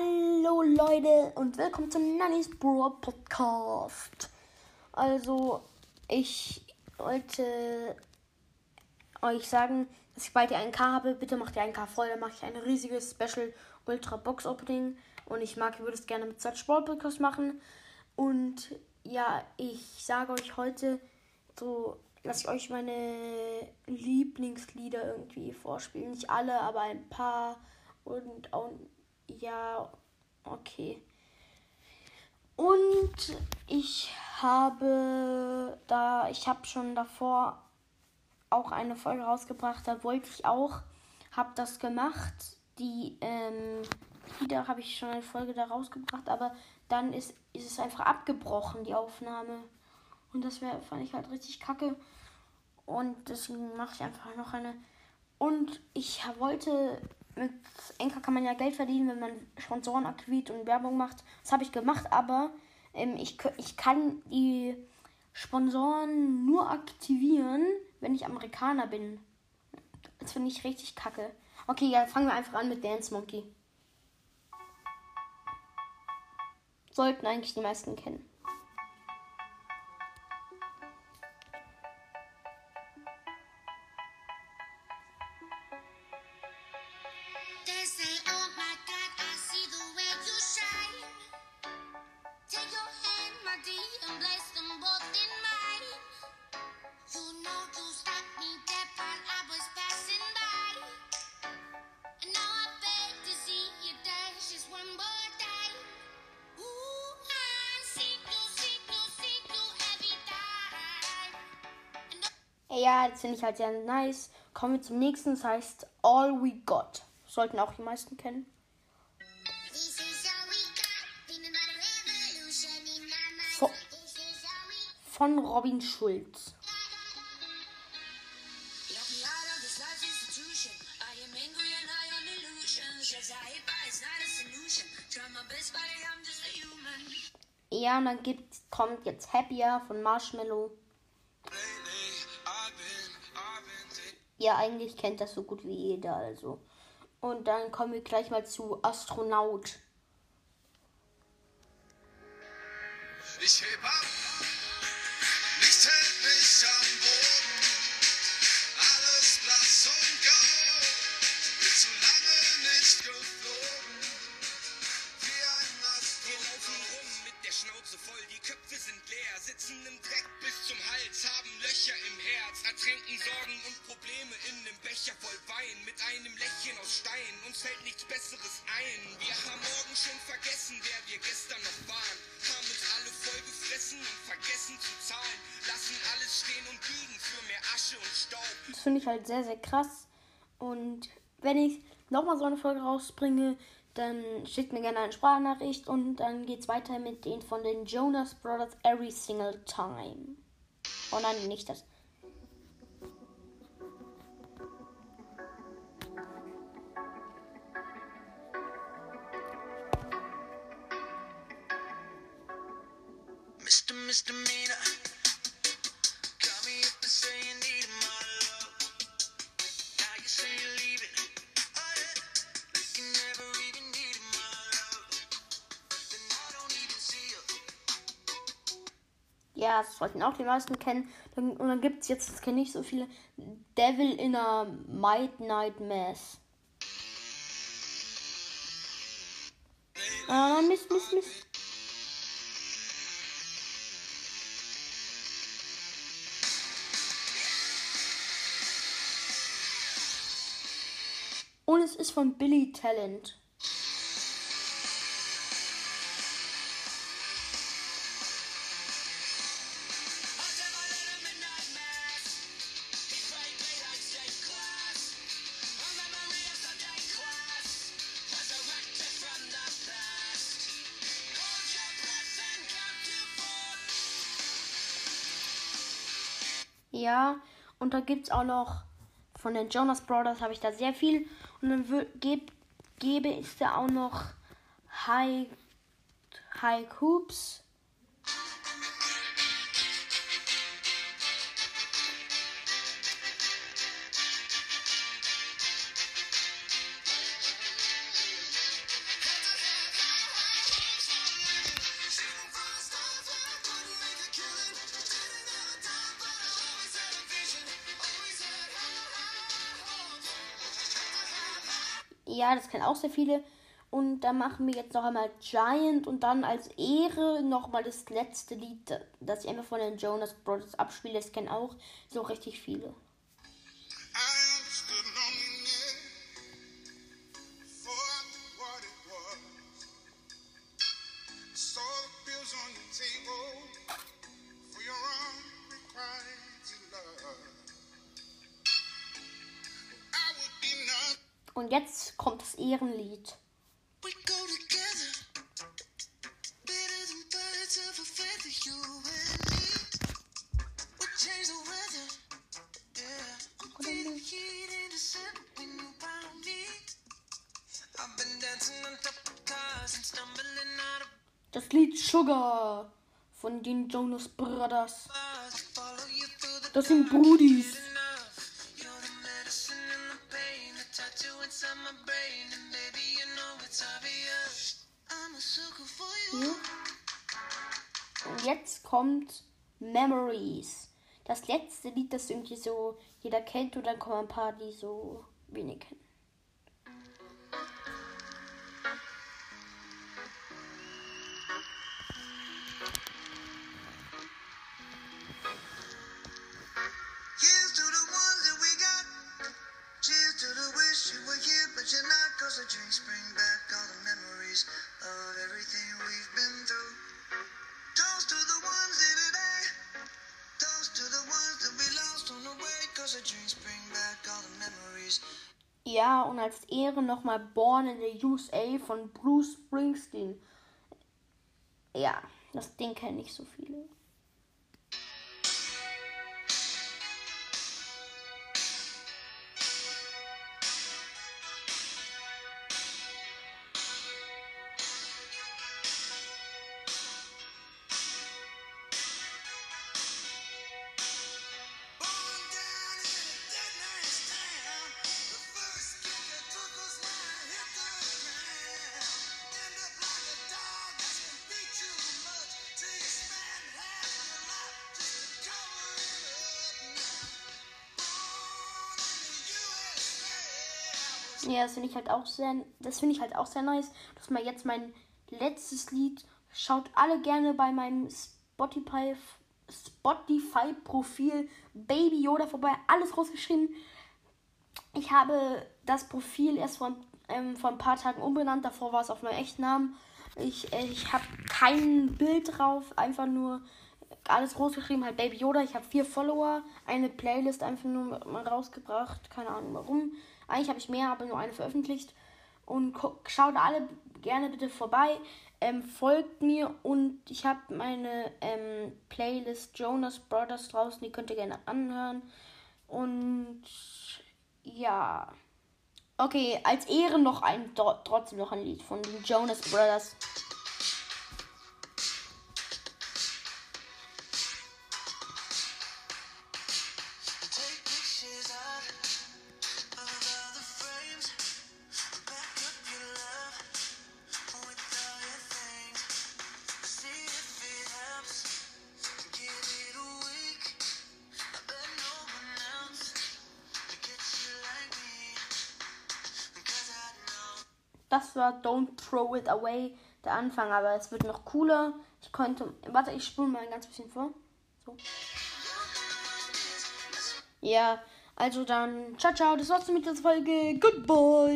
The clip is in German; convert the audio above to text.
Hallo Leute und willkommen zum Nanny's Bro Podcast. Also, ich wollte euch sagen, dass ich bald die 1K habe. Bitte macht die 1K voll, dann mache ich ein riesiges Special Ultra Box Opening. Und ich mag, ich würde es gerne mit Search Brawl Podcast machen. Und ja, ich sage euch heute so, dass ich euch meine Lieblingslieder irgendwie vorspielen. Nicht alle, aber ein paar. Und auch ja, okay. Und ich habe da, ich habe schon davor auch eine Folge rausgebracht, da wollte ich auch, habe das gemacht. Die, ähm, wieder habe ich schon eine Folge da rausgebracht, aber dann ist, ist es einfach abgebrochen, die Aufnahme. Und das wär, fand ich halt richtig kacke. Und deswegen mache ich einfach noch eine. Und ich wollte mit Enker kann man ja Geld verdienen, wenn man Sponsoren aktiviert und Werbung macht. Das habe ich gemacht, aber ähm, ich, ich kann die Sponsoren nur aktivieren, wenn ich Amerikaner bin. Das finde ich richtig kacke. Okay, ja, fangen wir einfach an mit Dance Monkey. Sollten eigentlich die meisten kennen. Ja, das finde ich halt sehr nice. Kommen wir zum nächsten, das heißt All We Got. Sollten auch die meisten kennen. Von, von Robin Schulz. Ja, und dann gibt, kommt jetzt Happier von Marshmallow. Ja, eigentlich kennt das so gut wie jeder, also. Und dann kommen wir gleich mal zu Astronaut. Ich heb ab, nichts hält mich am Köpfe sind leer, sitzen im Dreck bis zum Hals, haben Löcher im Herz, ertränken Sorgen und Probleme in einem Becher voll Wein, mit einem Lächeln aus Stein, uns fällt nichts Besseres ein. Wir haben morgen schon vergessen, wer wir gestern noch waren, haben uns alle voll gefressen und vergessen zu zahlen, lassen alles stehen und liegen für mehr Asche und Staub. Das finde ich halt sehr, sehr krass und wenn ich nochmal so eine Folge rausbringe, dann schickt mir gerne eine Sprachnachricht und dann geht's weiter mit den von den Jonas Brothers Every Single Time. Oh nein, nicht das. Mr. Misdemeanor. Ja, das sollten auch die meisten kennen. Und dann gibt es jetzt, das kenne ich so viele, Devil in a Midnight Mass. Ah, Mist, Mist, Mist. Und es ist von Billy Talent. Ja, und da gibt es auch noch von den Jonas Brothers habe ich da sehr viel. Und dann geb, gebe ich da auch noch High, High Hoops. Ja, das kennen auch sehr viele. Und dann machen wir jetzt noch einmal Giant und dann als Ehre nochmal das letzte Lied, das ich einfach von den Jonas Brothers abspiele. Das kennen auch so richtig viele. And stumbling out of Das Lied Sugar von den Jonas Brothers. Das sind Brudis. Und jetzt kommt Memories. Das letzte Lied, das irgendwie so jeder kennt und dann kommen ein paar, die so wenig kennen. Ja, und als Ehre nochmal Born in the USA von Bruce Springsteen. Ja, das Ding kennen nicht so viele. Ja, das finde ich halt auch sehr, das finde ich halt auch sehr nice. Das ist mal jetzt mein letztes Lied. Schaut alle gerne bei meinem Spotify Spotify Profil Baby Yoda vorbei. Alles rausgeschrieben. Ich habe das Profil erst vor, ähm, vor ein paar Tagen umbenannt. Davor war es auf meinem echten Namen. Ich, äh, ich habe kein Bild drauf, einfach nur alles rausgeschrieben, halt Baby Yoda. Ich habe vier Follower, eine Playlist einfach nur rausgebracht. Keine Ahnung warum. Eigentlich habe ich mehr, aber nur eine veröffentlicht. Und schaut alle gerne bitte vorbei. Ähm, folgt mir und ich habe meine ähm, Playlist Jonas Brothers draußen. Die könnt ihr gerne anhören. Und ja. Okay, als Ehre noch ein, tro- trotzdem noch ein Lied von den Jonas Brothers. Take pictures of Das war Don't Throw It Away, der Anfang, aber es wird noch cooler. Ich könnte. Warte, ich spule mal ein ganz bisschen vor. So. Ja, also dann, ciao, ciao, das war's mit der Folge. Goodbye.